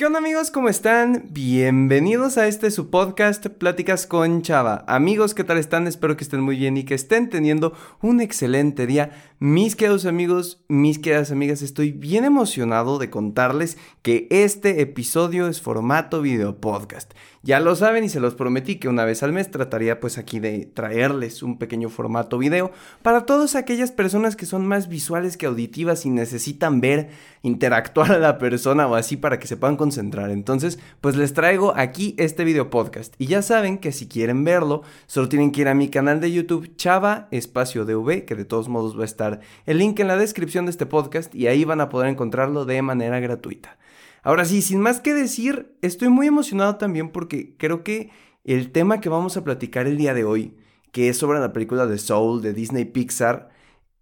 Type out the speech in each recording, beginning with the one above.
¿Qué onda amigos? ¿Cómo están? Bienvenidos a este su podcast Pláticas con Chava. Amigos, ¿qué tal están? Espero que estén muy bien y que estén teniendo un excelente día. Mis queridos amigos, mis queridas amigas, estoy bien emocionado de contarles que este episodio es formato video podcast. Ya lo saben y se los prometí que una vez al mes trataría pues aquí de traerles un pequeño formato video para todas aquellas personas que son más visuales que auditivas y necesitan ver, interactuar a la persona o así para que se puedan concentrar. Entonces pues les traigo aquí este video podcast y ya saben que si quieren verlo solo tienen que ir a mi canal de YouTube Chava Espacio DV que de todos modos va a estar el link en la descripción de este podcast y ahí van a poder encontrarlo de manera gratuita. Ahora sí, sin más que decir, estoy muy emocionado también porque creo que el tema que vamos a platicar el día de hoy, que es sobre la película de Soul de Disney Pixar,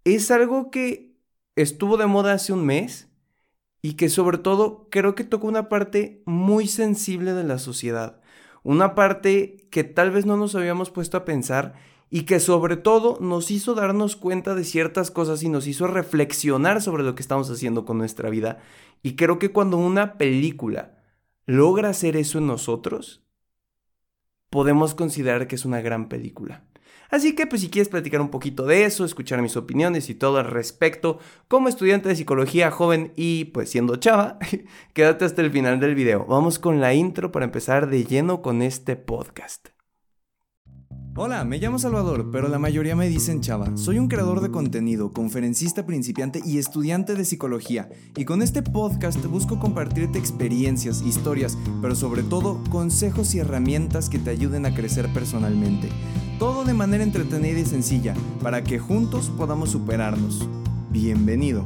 es algo que estuvo de moda hace un mes y que sobre todo creo que toca una parte muy sensible de la sociedad, una parte que tal vez no nos habíamos puesto a pensar y que sobre todo nos hizo darnos cuenta de ciertas cosas y nos hizo reflexionar sobre lo que estamos haciendo con nuestra vida. Y creo que cuando una película logra hacer eso en nosotros, podemos considerar que es una gran película. Así que pues si quieres platicar un poquito de eso, escuchar mis opiniones y todo al respecto, como estudiante de psicología joven y pues siendo chava, quédate hasta el final del video. Vamos con la intro para empezar de lleno con este podcast. Hola, me llamo Salvador, pero la mayoría me dicen Chava. Soy un creador de contenido, conferencista principiante y estudiante de psicología. Y con este podcast busco compartirte experiencias, historias, pero sobre todo consejos y herramientas que te ayuden a crecer personalmente. Todo de manera entretenida y sencilla, para que juntos podamos superarnos. Bienvenido.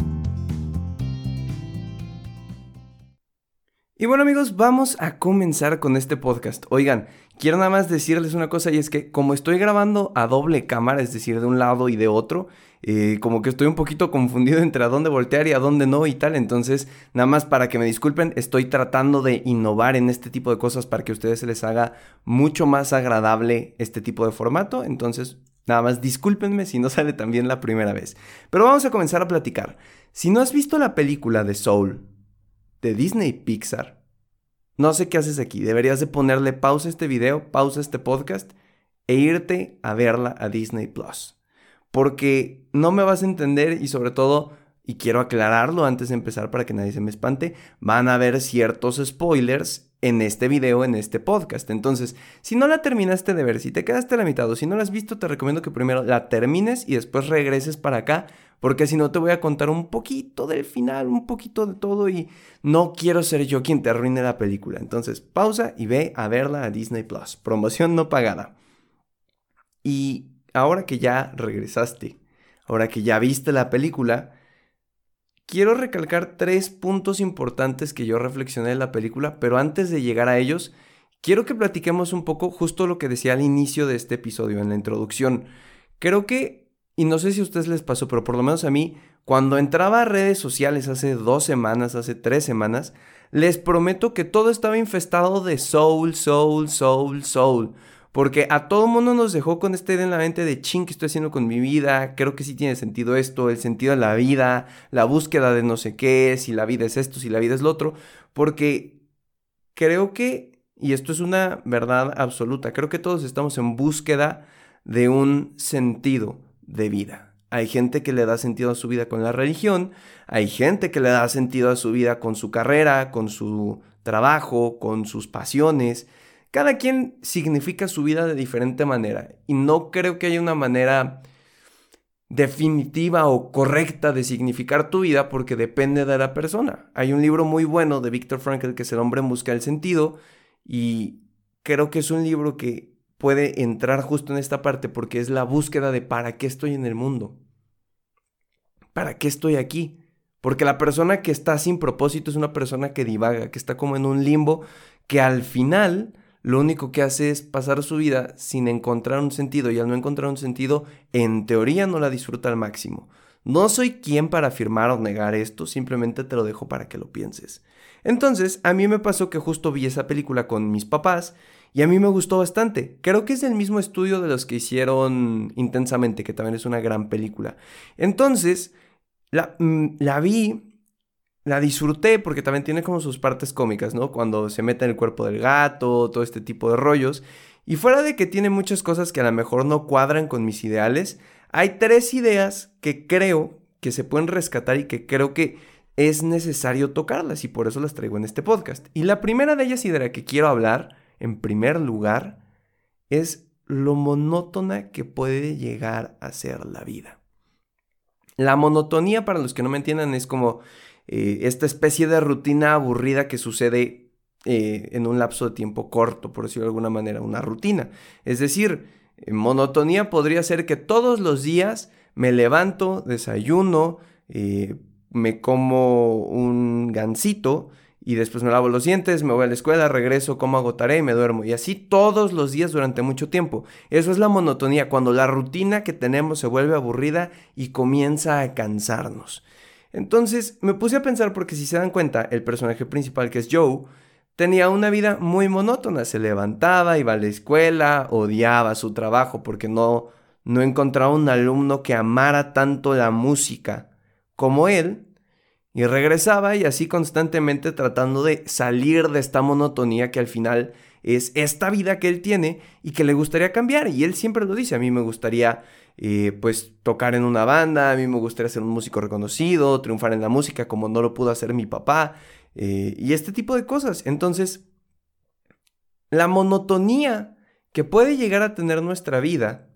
Y bueno amigos, vamos a comenzar con este podcast. Oigan, quiero nada más decirles una cosa y es que como estoy grabando a doble cámara, es decir, de un lado y de otro, eh, como que estoy un poquito confundido entre a dónde voltear y a dónde no y tal. Entonces, nada más para que me disculpen, estoy tratando de innovar en este tipo de cosas para que a ustedes se les haga mucho más agradable este tipo de formato. Entonces, nada más discúlpenme si no sale tan bien la primera vez. Pero vamos a comenzar a platicar. Si no has visto la película de Soul, de Disney Pixar. No sé qué haces aquí. Deberías de ponerle pausa a este video, pausa a este podcast e irte a verla a Disney Plus. Porque no me vas a entender y sobre todo, y quiero aclararlo antes de empezar para que nadie se me espante, van a haber ciertos spoilers en este video, en este podcast. Entonces, si no la terminaste de ver, si te quedaste a la mitad o si no la has visto, te recomiendo que primero la termines y después regreses para acá, porque si no te voy a contar un poquito del final, un poquito de todo y no quiero ser yo quien te arruine la película. Entonces, pausa y ve a verla a Disney Plus. Promoción no pagada. Y ahora que ya regresaste, ahora que ya viste la película, quiero recalcar tres puntos importantes que yo reflexioné en la película, pero antes de llegar a ellos, quiero que platiquemos un poco justo lo que decía al inicio de este episodio, en la introducción. Creo que, y no sé si a ustedes les pasó, pero por lo menos a mí, cuando entraba a redes sociales hace dos semanas, hace tres semanas, les prometo que todo estaba infestado de soul, soul, soul, soul. Porque a todo mundo nos dejó con esta idea en la mente de ching, ¿qué estoy haciendo con mi vida? Creo que sí tiene sentido esto, el sentido de la vida, la búsqueda de no sé qué, si la vida es esto, si la vida es lo otro. Porque creo que, y esto es una verdad absoluta, creo que todos estamos en búsqueda de un sentido de vida. Hay gente que le da sentido a su vida con la religión, hay gente que le da sentido a su vida con su carrera, con su trabajo, con sus pasiones. Cada quien significa su vida de diferente manera y no creo que haya una manera definitiva o correcta de significar tu vida porque depende de la persona. Hay un libro muy bueno de Viktor Frankl que es El hombre busca del sentido y creo que es un libro que puede entrar justo en esta parte porque es la búsqueda de para qué estoy en el mundo. ¿Para qué estoy aquí? Porque la persona que está sin propósito es una persona que divaga, que está como en un limbo, que al final lo único que hace es pasar su vida sin encontrar un sentido y al no encontrar un sentido, en teoría no la disfruta al máximo. No soy quien para afirmar o negar esto, simplemente te lo dejo para que lo pienses. Entonces, a mí me pasó que justo vi esa película con mis papás y a mí me gustó bastante. Creo que es el mismo estudio de los que hicieron Intensamente, que también es una gran película. Entonces, la, mm, la vi la disfruté porque también tiene como sus partes cómicas, ¿no? Cuando se mete en el cuerpo del gato, todo este tipo de rollos. Y fuera de que tiene muchas cosas que a lo mejor no cuadran con mis ideales, hay tres ideas que creo que se pueden rescatar y que creo que es necesario tocarlas y por eso las traigo en este podcast. Y la primera de ellas y de la que quiero hablar, en primer lugar, es lo monótona que puede llegar a ser la vida. La monotonía, para los que no me entiendan, es como eh, esta especie de rutina aburrida que sucede eh, en un lapso de tiempo corto, por decirlo de alguna manera, una rutina. Es decir, eh, monotonía podría ser que todos los días me levanto, desayuno, me como un gansito y después me lavo los dientes, me voy a la escuela, regreso, como agotaré y me duermo. Y así todos los días durante mucho tiempo. Eso es la monotonía, cuando la rutina que tenemos se vuelve aburrida y comienza a cansarnos. Entonces me puse a pensar porque si se dan cuenta, el personaje principal que es Joe tenía una vida muy monótona. Se levantaba, iba a la escuela, odiaba su trabajo porque no, no encontraba un alumno que amara tanto la música como él. Y regresaba y así constantemente tratando de salir de esta monotonía que al final es esta vida que él tiene y que le gustaría cambiar. Y él siempre lo dice, a mí me gustaría eh, pues tocar en una banda, a mí me gustaría ser un músico reconocido, triunfar en la música como no lo pudo hacer mi papá, eh, y este tipo de cosas. Entonces, la monotonía que puede llegar a tener nuestra vida,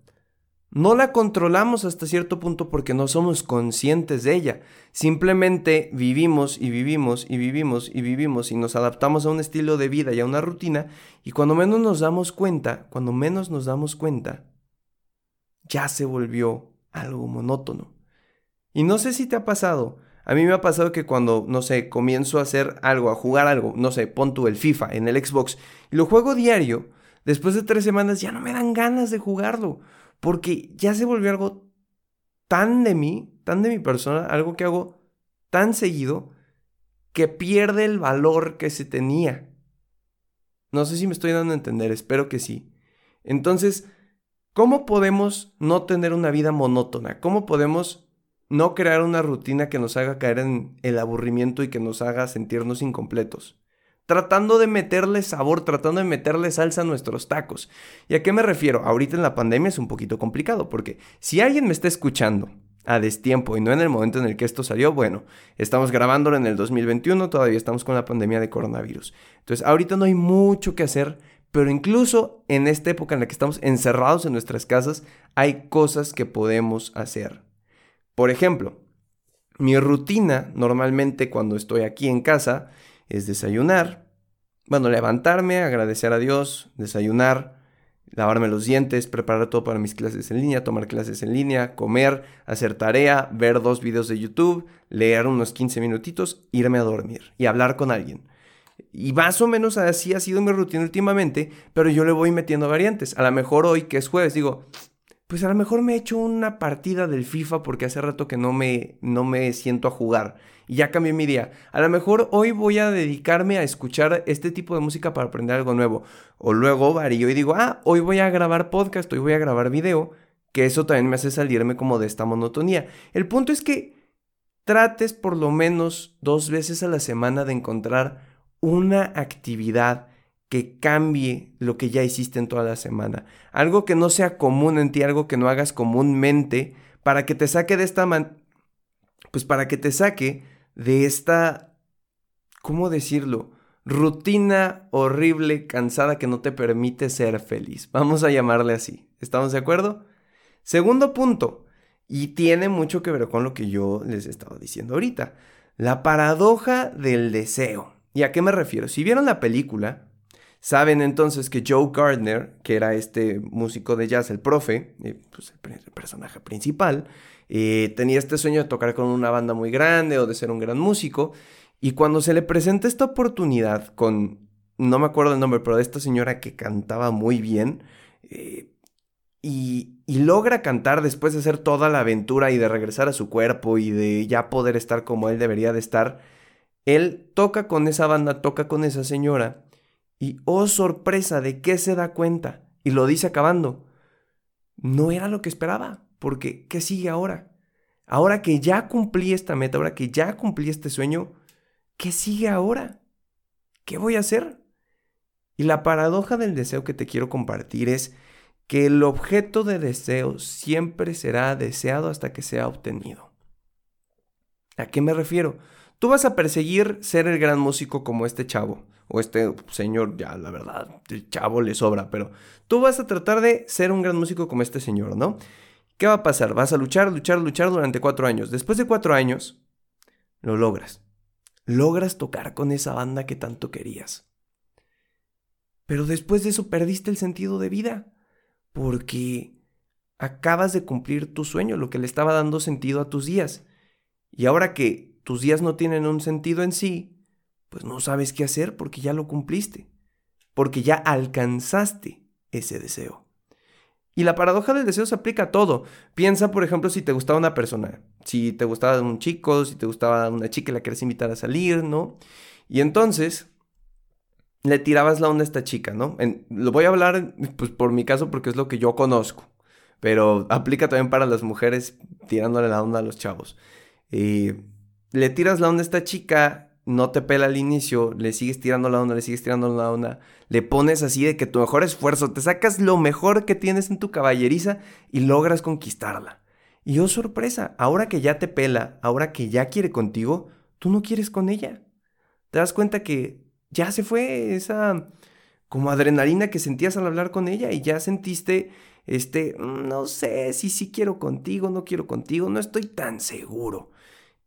no la controlamos hasta cierto punto porque no somos conscientes de ella. Simplemente vivimos y vivimos y vivimos y vivimos y nos adaptamos a un estilo de vida y a una rutina y cuando menos nos damos cuenta, cuando menos nos damos cuenta, ya se volvió algo monótono. Y no sé si te ha pasado, a mí me ha pasado que cuando, no sé, comienzo a hacer algo, a jugar algo, no sé, pon tú el FIFA en el Xbox y lo juego diario, después de tres semanas ya no me dan ganas de jugarlo, porque ya se volvió algo tan de mí, tan de mi persona, algo que hago tan seguido, que pierde el valor que se tenía. No sé si me estoy dando a entender, espero que sí. Entonces, ¿Cómo podemos no tener una vida monótona? ¿Cómo podemos no crear una rutina que nos haga caer en el aburrimiento y que nos haga sentirnos incompletos? Tratando de meterle sabor, tratando de meterle salsa a nuestros tacos. ¿Y a qué me refiero? Ahorita en la pandemia es un poquito complicado porque si alguien me está escuchando a destiempo y no en el momento en el que esto salió, bueno, estamos grabándolo en el 2021, todavía estamos con la pandemia de coronavirus. Entonces, ahorita no hay mucho que hacer, pero incluso en esta época en la que estamos encerrados en nuestras casas, hay cosas que podemos hacer. Por ejemplo, mi rutina normalmente cuando estoy aquí en casa es desayunar, bueno, levantarme, agradecer a Dios, desayunar, lavarme los dientes, preparar todo para mis clases en línea, tomar clases en línea, comer, hacer tarea, ver dos videos de YouTube, leer unos 15 minutitos, irme a dormir y hablar con alguien. Y más o menos así ha sido mi rutina últimamente, pero yo le voy metiendo variantes. A lo mejor hoy, que es jueves, digo, pues a lo mejor me he hecho una partida del FIFA porque hace rato que no me, no me siento a jugar. Y ya cambié mi día. A lo mejor hoy voy a dedicarme a escuchar este tipo de música para aprender algo nuevo. O luego varío y digo, ah, hoy voy a grabar podcast, hoy voy a grabar video. Que eso también me hace salirme como de esta monotonía. El punto es que trates por lo menos dos veces a la semana de encontrar una actividad que cambie lo que ya hiciste en toda la semana. Algo que no sea común en ti, algo que no hagas comúnmente, para que te saque de esta man pues para que te saque de esta ¿cómo decirlo? rutina horrible, cansada que no te permite ser feliz. Vamos a llamarle así. ¿Estamos de acuerdo? Segundo punto, y tiene mucho que ver con lo que yo les estaba diciendo ahorita, la paradoja del deseo. ¿Y a qué me refiero? Si vieron la película, saben entonces que Joe Gardner, que era este músico de jazz, el profe, eh, pues el, personaje principal, eh, tenía este sueño de tocar con una banda muy grande o de ser un gran músico. Y cuando se le presenta esta oportunidad con, no me acuerdo el nombre, pero de esta señora que cantaba muy bien, eh, y, y, logra cantar después de hacer toda la aventura y de regresar a su cuerpo y de ya poder estar como él debería de estar, él toca con esa banda, toca con esa señora y, oh sorpresa, ¿de qué se da cuenta? Y lo dice acabando. No era lo que esperaba, porque ¿qué sigue ahora? Ahora que ya cumplí esta meta, ahora que ya cumplí este sueño, ¿qué sigue ahora? ¿Qué voy a hacer? Y la paradoja del deseo que te quiero compartir es que el objeto de deseo siempre será deseado hasta que sea obtenido. ¿A qué me refiero? Tú vas a perseguir ser el gran músico como este chavo, o este señor, ya la verdad, el chavo le sobra, pero tú vas a tratar de ser un gran músico como este señor, ¿no? ¿Qué va a pasar? Vas a luchar, luchar, luchar durante cuatro años. Después de cuatro años, lo logras. Logras tocar con esa banda que tanto querías. Pero después de eso perdiste el sentido de vida, porque acabas de cumplir tu sueño, lo que le estaba dando sentido a tus días. Y ahora que tus días no tienen un sentido en sí, pues no sabes qué hacer porque ya lo cumpliste, porque ya alcanzaste ese deseo. Y la paradoja del deseo se aplica a todo. Piensa, por ejemplo, si te gustaba una persona, si te gustaba un chico, si te gustaba una chica y la quieres invitar a salir, ¿no? Y entonces le tirabas la onda a esta chica, ¿no? lo voy a hablar, pues por mi caso, porque es lo que yo conozco, pero aplica también para las mujeres tirándole la onda a los chavos. Eh, le tiras la onda a esta chica no te pela al inicio, le sigues tirando la onda, le sigues tirando la onda, le pones así de que tu mejor esfuerzo, te sacas lo mejor que tienes en tu caballeriza y logras conquistarla. Y oh sorpresa, ahora que ya te pela, ahora que ya quiere contigo, tú no quieres con ella. Te das cuenta que ya se fue esa como adrenalina que sentías al hablar con ella y ya sentiste este, mm, no sé si sí quiero contigo, no quiero contigo, no estoy tan seguro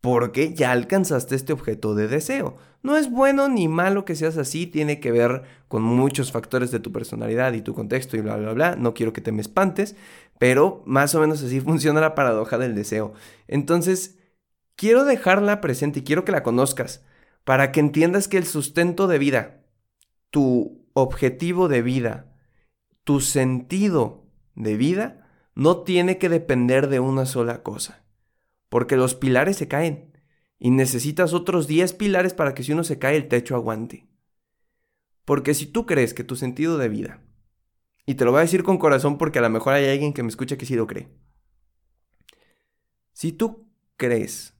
porque ya alcanzaste este objeto de deseo. No es bueno ni malo que seas así, tiene que ver con muchos factores de tu personalidad y tu contexto y bla, bla, bla. No quiero que te me espantes, pero más o menos así funciona la paradoja del deseo. Entonces, quiero dejarla presente y quiero que la conozcas para que entiendas que el sustento de vida, tu objetivo de vida, tu sentido de vida, no tiene que depender de una sola cosa porque los pilares se caen y necesitas otros 10 pilares para que si uno se cae el techo aguante. Porque si tú crees que tu sentido de vida, y te lo voy a decir con corazón porque a lo mejor hay alguien que me escucha que sí lo cree, si tú crees,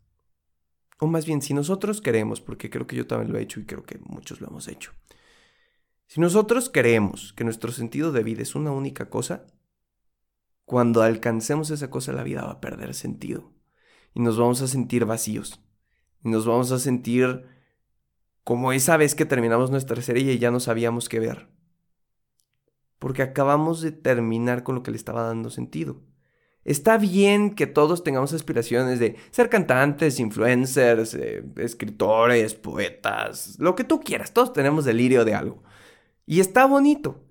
o más bien si nosotros creemos, porque creo que yo también lo he hecho y creo que muchos lo hemos hecho, si nosotros creemos que nuestro sentido de vida es una única cosa, cuando alcancemos esa cosa la vida va a perder sentido y nos vamos a sentir vacíos. Y nos vamos a sentir como esa vez que terminamos nuestra serie y ya no sabíamos qué ver. Porque acabamos de terminar con lo que le estaba dando sentido. Está bien que todos tengamos aspiraciones de ser cantantes, influencers, eh, escritores, poetas, lo que tú quieras. Todos tenemos delirio de algo. Y está bonito.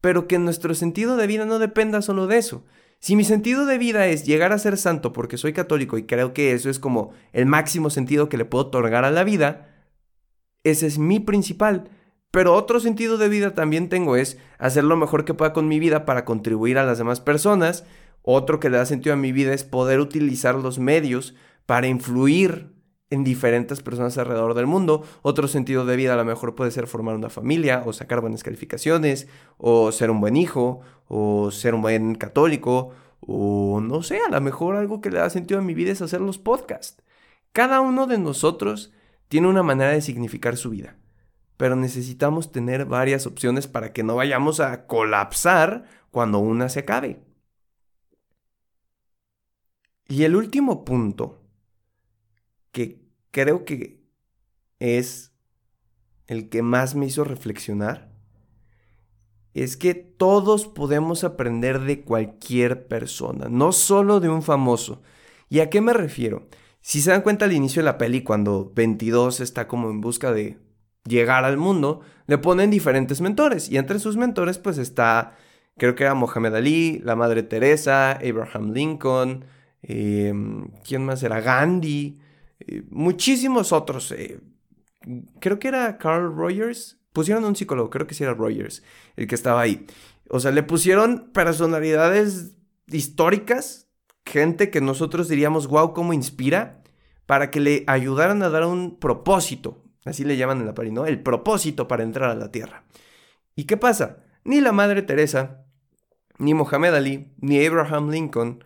Pero que nuestro sentido de vida no dependa solo de eso, si mi sentido de vida es llegar a ser santo porque soy católico y creo que eso es como el máximo sentido que le puedo otorgar a la vida, ese es mi principal. Pero otro sentido de vida también tengo es hacer lo mejor que pueda con mi vida para contribuir a las demás personas. Otro que le da sentido a mi vida es poder utilizar los medios para influir en diferentes personas alrededor del mundo. Otro sentido de vida a lo mejor puede ser formar una familia o sacar buenas calificaciones o ser un buen hijo o ser un buen católico, o no sé, a lo mejor algo que le da sentido a mi vida es hacer los podcasts. Cada uno de nosotros tiene una manera de significar su vida, pero necesitamos tener varias opciones para que no vayamos a colapsar cuando una se acabe. Y el último punto, que creo que es el que más me hizo reflexionar, es que todos podemos aprender de cualquier persona, no solo de un famoso. ¿Y a qué me refiero? Si se dan cuenta al inicio de la peli, cuando 22 está como en busca de llegar al mundo, le ponen diferentes mentores. Y entre sus mentores, pues está, creo que era Mohamed Ali, la Madre Teresa, Abraham Lincoln, em, ¿quién más era? Gandhi, muchísimos otros. Eh, creo que era Carl Rogers, pusieron un psicólogo, creo que sí era Rogers, el que estaba ahí. O sea, le pusieron personalidades históricas, gente que nosotros diríamos, wow, cómo inspira, para que le ayudaran a dar un propósito. Así le llaman en la pari, ¿no? El propósito para entrar a la Tierra. ¿Y qué pasa? Ni la Madre Teresa, ni Mohamed Ali, ni Abraham Lincoln,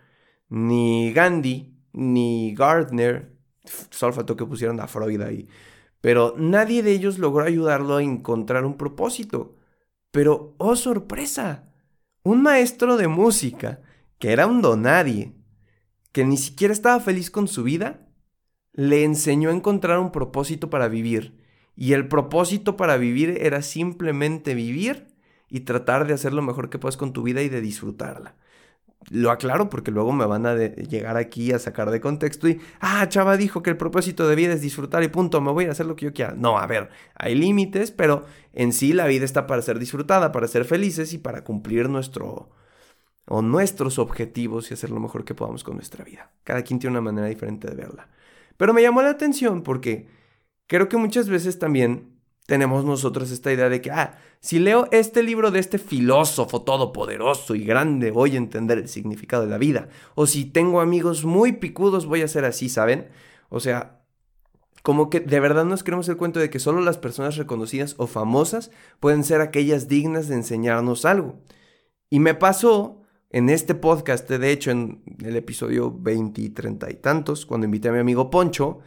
ni Gandhi, ni Gardner, solo faltó que pusieran a Freud ahí, pero nadie de ellos logró ayudarlo a encontrar un propósito. Pero, oh sorpresa, un maestro de música, que era un donadie, que ni siquiera estaba feliz con su vida, le enseñó a encontrar un propósito para vivir. Y el propósito para vivir era simplemente vivir y tratar de hacer lo mejor que puedas con tu vida y de disfrutarla. Lo aclaro porque luego me van a llegar aquí a sacar de contexto y, ah, Chava dijo que el propósito de vida es disfrutar y punto, me voy a hacer lo que yo quiera. No, a ver, hay límites, pero en sí la vida está para ser disfrutada, para ser felices y para cumplir nuestro o nuestros objetivos y hacer lo mejor que podamos con nuestra vida. Cada quien tiene una manera diferente de verla. Pero me llamó la atención porque creo que muchas veces también tenemos nosotros esta idea de que, ah, si leo este libro de este filósofo todopoderoso y grande, voy a entender el significado de la vida. O si tengo amigos muy picudos, voy a ser así, ¿saben? O sea, como que de verdad nos creemos el cuento de que solo las personas reconocidas o famosas pueden ser aquellas dignas de enseñarnos algo. Y me pasó en este podcast, de hecho, en el episodio 20 y 30 y tantos, cuando invité a mi amigo Poncho,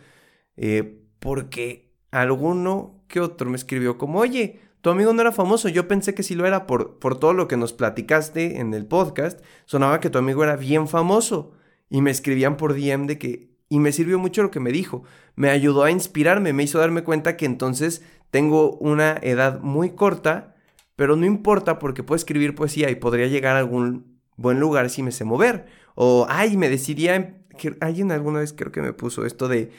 eh, porque alguno que otro me escribió como, oye, tu amigo no era famoso, yo pensé que sí lo era por, por todo lo que nos platicaste en el podcast. Sonaba que tu amigo era bien famoso. Y me escribían por DM de que... Y me sirvió mucho lo que me dijo. Me ayudó a inspirarme, me hizo darme cuenta que entonces tengo una edad muy corta, pero no importa porque puedo escribir poesía y podría llegar a algún buen lugar si me sé mover. O, ay, me decidía... Alguien alguna vez creo que me puso esto de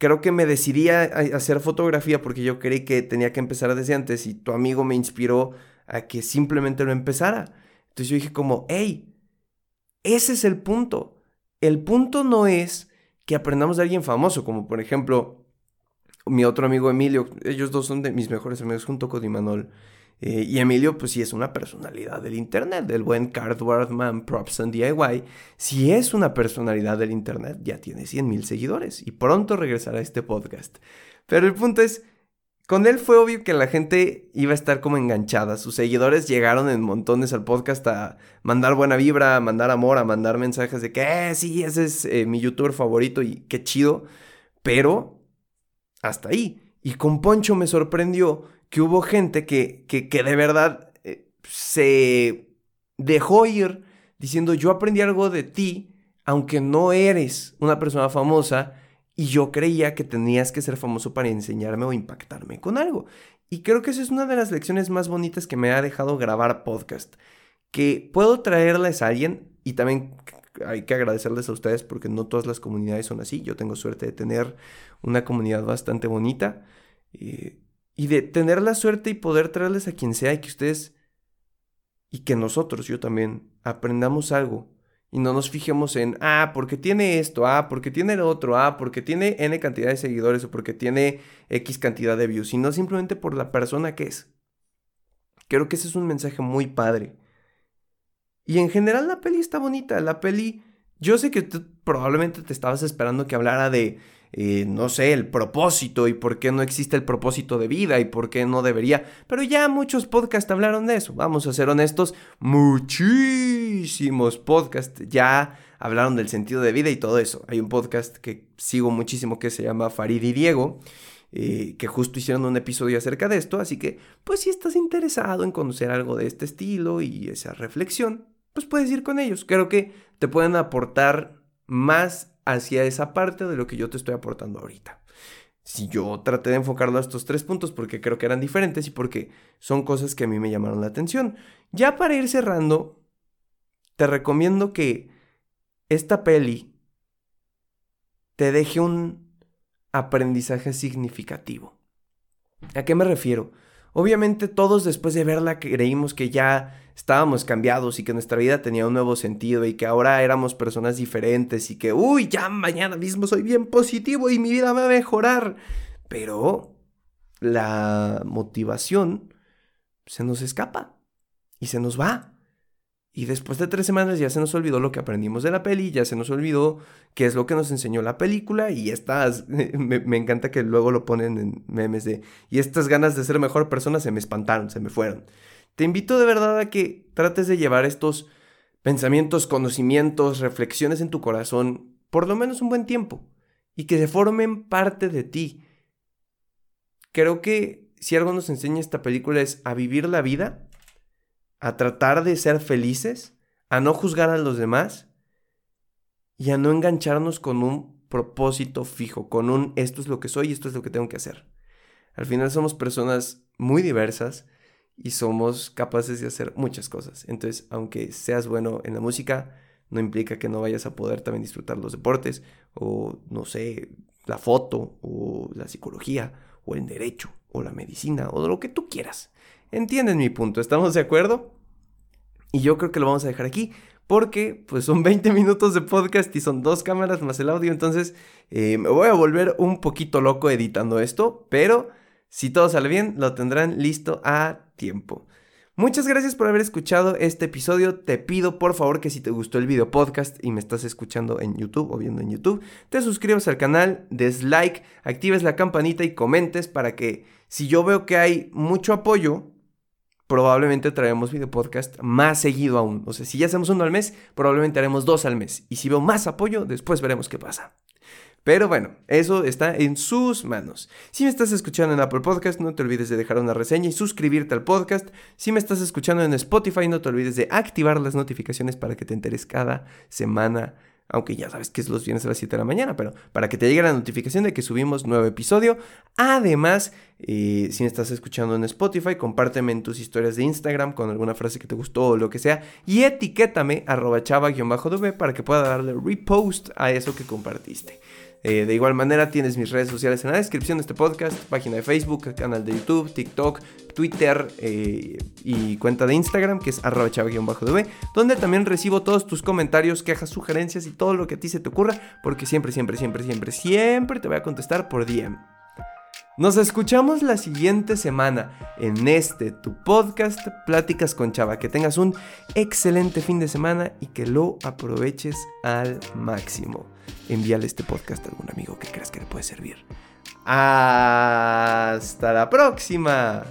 creo que me decidí a, hacer fotografía porque yo creí que tenía que empezar desde antes y tu amigo me inspiró a que simplemente lo empezara. Entonces yo dije como, hey, ese es el punto. El punto no es que aprendamos de alguien famoso, como por ejemplo mi otro amigo Emilio, ellos dos son de mis mejores amigos junto con Imanol. Eh, y Emilio, pues sí es una personalidad del Internet, del buen Cardboard Man Props and DIY. Si es una personalidad del Internet, ya tiene 100 mil seguidores y pronto regresará a este podcast. Pero el punto es, con él fue obvio que la gente iba a estar como enganchada. Sus seguidores llegaron en montones al podcast a mandar buena vibra, a mandar amor, a mandar mensajes de que, eh, sí, ese es eh, mi youtuber favorito y qué chido. Pero hasta ahí. Y con Poncho me sorprendió que hubo gente que, que, de verdad eh, se dejó ir diciendo yo aprendí algo de ti, aunque no eres una persona famosa, y yo creía que tenías que ser famoso para enseñarme o impactarme con algo. Y creo que esa es una de las lecciones más bonitas que me ha dejado grabar podcast. Que puedo traerles a alguien y también hay que agradecerles a ustedes porque no todas las comunidades son así. Yo tengo suerte de tener una comunidad bastante bonita. Eh, y de tener la suerte y poder traerles a quien sea y que ustedes y que nosotros, yo también, aprendamos algo y no nos fijemos en, ah, porque tiene esto, ah, porque tiene el otro, ah, porque tiene N cantidad de seguidores o porque tiene X cantidad de views, sino simplemente por la persona que es. Creo que ese es un mensaje muy padre. Y en general la peli está bonita, la peli, yo sé que tú probablemente te estabas esperando que hablara de eh, no sé, el propósito y por qué no existe el propósito de vida y por qué no debería. Pero ya muchos podcasts hablaron de eso. Vamos a ser honestos, muchísimos podcasts ya hablaron del sentido de vida y todo eso. Hay un podcast que sigo muchísimo que se llama Farid y Diego. Eh, que justo hicieron un episodio acerca de esto, así que pues si estás interesado en conocer algo de este estilo y esa reflexión, pues puedes ir con ellos. Creo que te pueden aportar más hacia esa parte de lo que yo te estoy aportando ahorita. Si yo traté de enfocarlo a estos tres puntos porque creo que eran diferentes y porque son cosas que a mí me llamaron la atención. Ya para ir cerrando, te recomiendo que esta peli te deje un aprendizaje significativo. ¿A qué me refiero? Obviamente todos después de verla creímos que ya estábamos cambiados y que nuestra vida tenía un nuevo sentido y que ahora éramos personas diferentes y que, uy, ya mañana mismo soy bien positivo y mi vida va a mejorar. Pero la motivación se nos escapa y se nos va. Y después de tres semanas ya se nos olvidó lo que aprendimos de la peli, ya se nos olvidó qué es lo que nos enseñó la película y estas, me, encanta que luego lo ponen en memes de, y estas ganas de ser mejor persona se me espantaron, se me fueron. Te invito de verdad a que trates de llevar estos pensamientos, conocimientos, reflexiones en tu corazón por lo menos un buen tiempo y que se formen parte de ti. creo que si algo nos enseña esta película es a vivir la vida, a tratar de ser felices, a no juzgar a los demás y a no engancharnos con un propósito fijo, con un esto es lo que soy y esto es lo que tengo que hacer. Al final somos personas muy diversas y somos capaces de hacer muchas cosas. Entonces, aunque seas bueno en la música, no implica que no vayas a poder también disfrutar los deportes o, no sé, la foto o la psicología o el derecho o la medicina o lo que tú quieras. ¿Entienden mi punto? ¿Estamos de acuerdo? Y yo creo que lo vamos a dejar aquí porque pues son 20 minutos de podcast y son dos cámaras más el audio, entonces eh, me voy a volver un poquito loco editando esto, pero si todo sale bien, lo tendrán listo a tiempo. Muchas gracias por haber escuchado este episodio. Te pido por favor que si te gustó el video podcast y me estás escuchando en YouTube o viendo en YouTube, te suscribas al canal, des like, actives la campanita y comentes para que si yo veo que hay mucho apoyo, probablemente traeremos video podcast más seguido aún. O sea, si ya hacemos uno al mes, probablemente haremos dos al mes. Y si veo más apoyo, después veremos qué pasa. Pero bueno, eso está en sus manos. Si me estás escuchando en Apple Podcast, no te olvides de dejar una reseña y suscribirte al podcast. Si me estás escuchando en Spotify, no te olvides de activar las notificaciones para que te enteres cada semana. Aunque ya sabes que es los viernes a las 7 de la mañana, pero para que te llegue la notificación de que subimos nuevo episodio. Además, eh, si me estás escuchando en Spotify, compárteme en tus historias de Instagram con alguna frase que te gustó o lo que sea. Y etiquétame arroba chava-dv para que pueda darle repost a eso que compartiste. Eh, de igual manera tienes mis redes sociales en la descripción de este podcast, página de Facebook, canal de YouTube, TikTok, Twitter eh, y cuenta de Instagram que es arroba chava-dv, donde también recibo todos tus comentarios, quejas, sugerencias y todo lo que a ti se te ocurra, porque siempre, siempre, siempre, siempre, siempre te voy a contestar por DM. Nos escuchamos la siguiente semana en este tu podcast Pláticas con Chava. Que tengas un excelente fin de semana y que lo aproveches al máximo. Envíale este podcast a algún amigo que creas que le puede servir. Hasta la próxima.